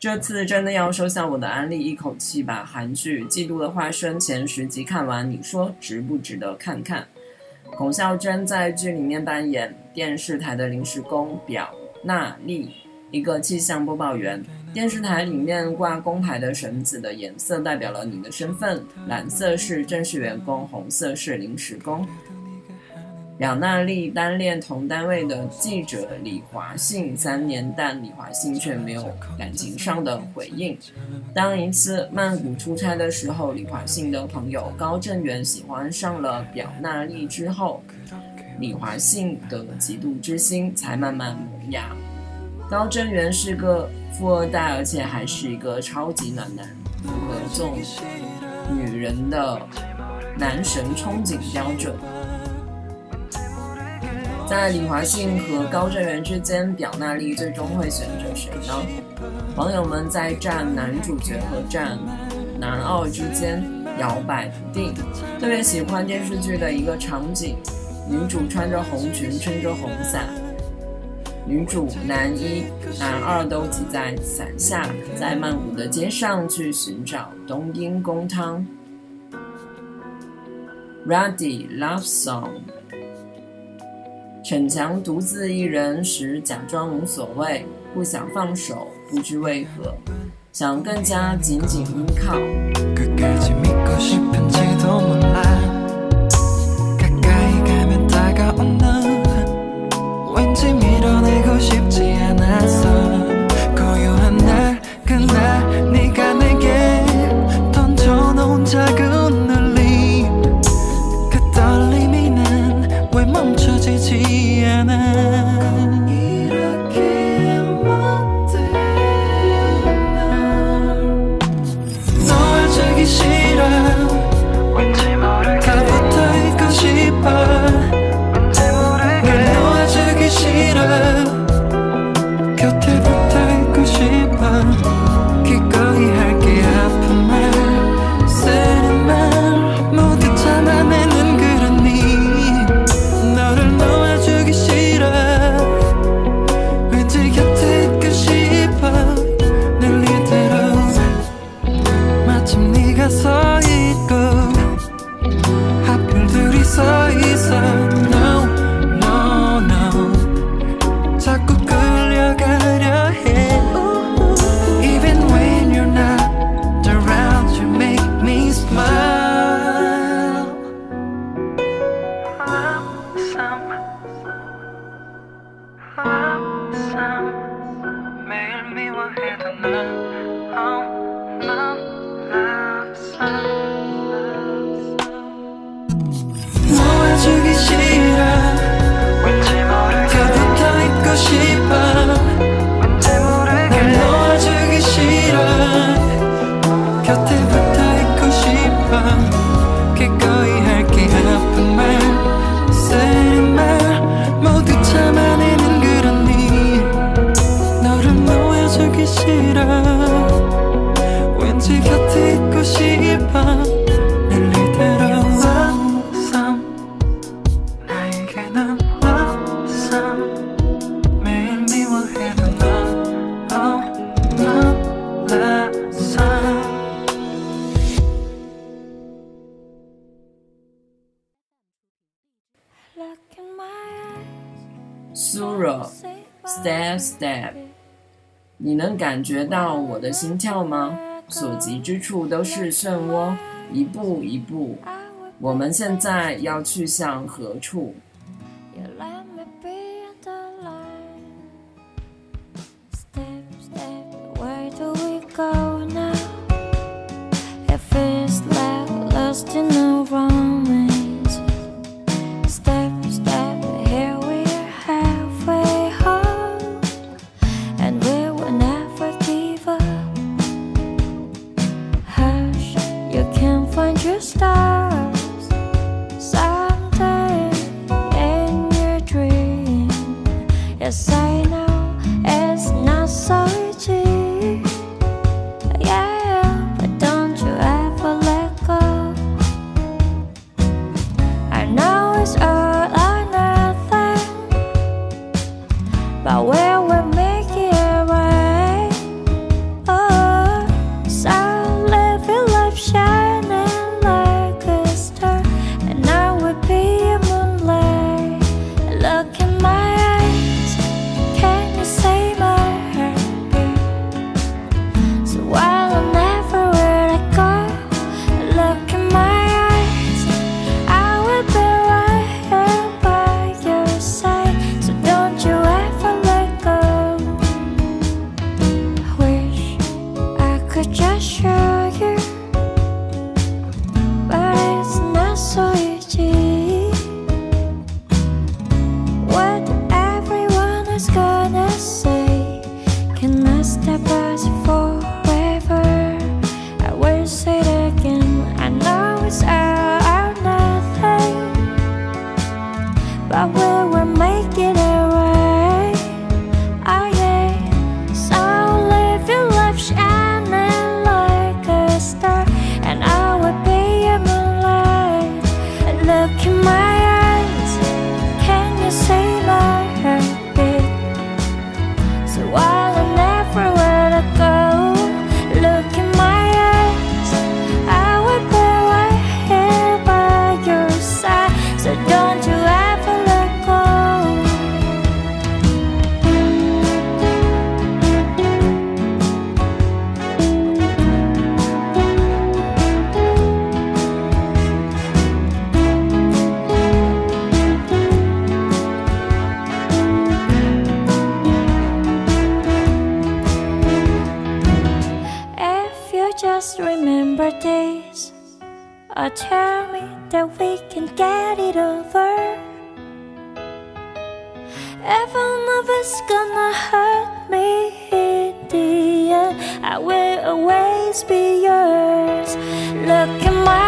这次真的要收下我的安利，一口气把韩剧《嫉妒的化身》前十集看完，你说值不值得看看？孔孝真在剧里面扮演电视台的临时工表娜丽，一个气象播报员。电视台里面挂工牌的绳子的颜色代表了你的身份，蓝色是正式员工，红色是临时工。表娜丽单恋同单位的记者李华信三年，但李华信却没有感情上的回应。当一次曼谷出差的时候，李华信的朋友高正元喜欢上了表娜丽之后，李华信的嫉妒之心才慢慢萌芽。高正元是个富二代，而且还是一个超级暖男，符合这种女人的男神憧憬标准。在李华信和高振元之间，表娜丽最终会选择谁呢？网友们在站男主角和站男二之间摇摆不定。特别喜欢电视剧的一个场景：女主穿着红裙，撑着红伞，女主男一、男二都挤在伞下，在曼谷的街上去寻找冬阴功汤。Ready Love Song。逞强独自一人时，假装无所谓，不想放手，不知为何，想更加紧紧依靠。 마침 네가 서 있고 하필 둘이서 있고 Step step，你能感觉到我的心跳吗？所及之处都是漩涡，一步一步，我们现在要去向何处？Yes, I Can in my eyes Every love is gonna hurt me in the end I will always be yours. Look at my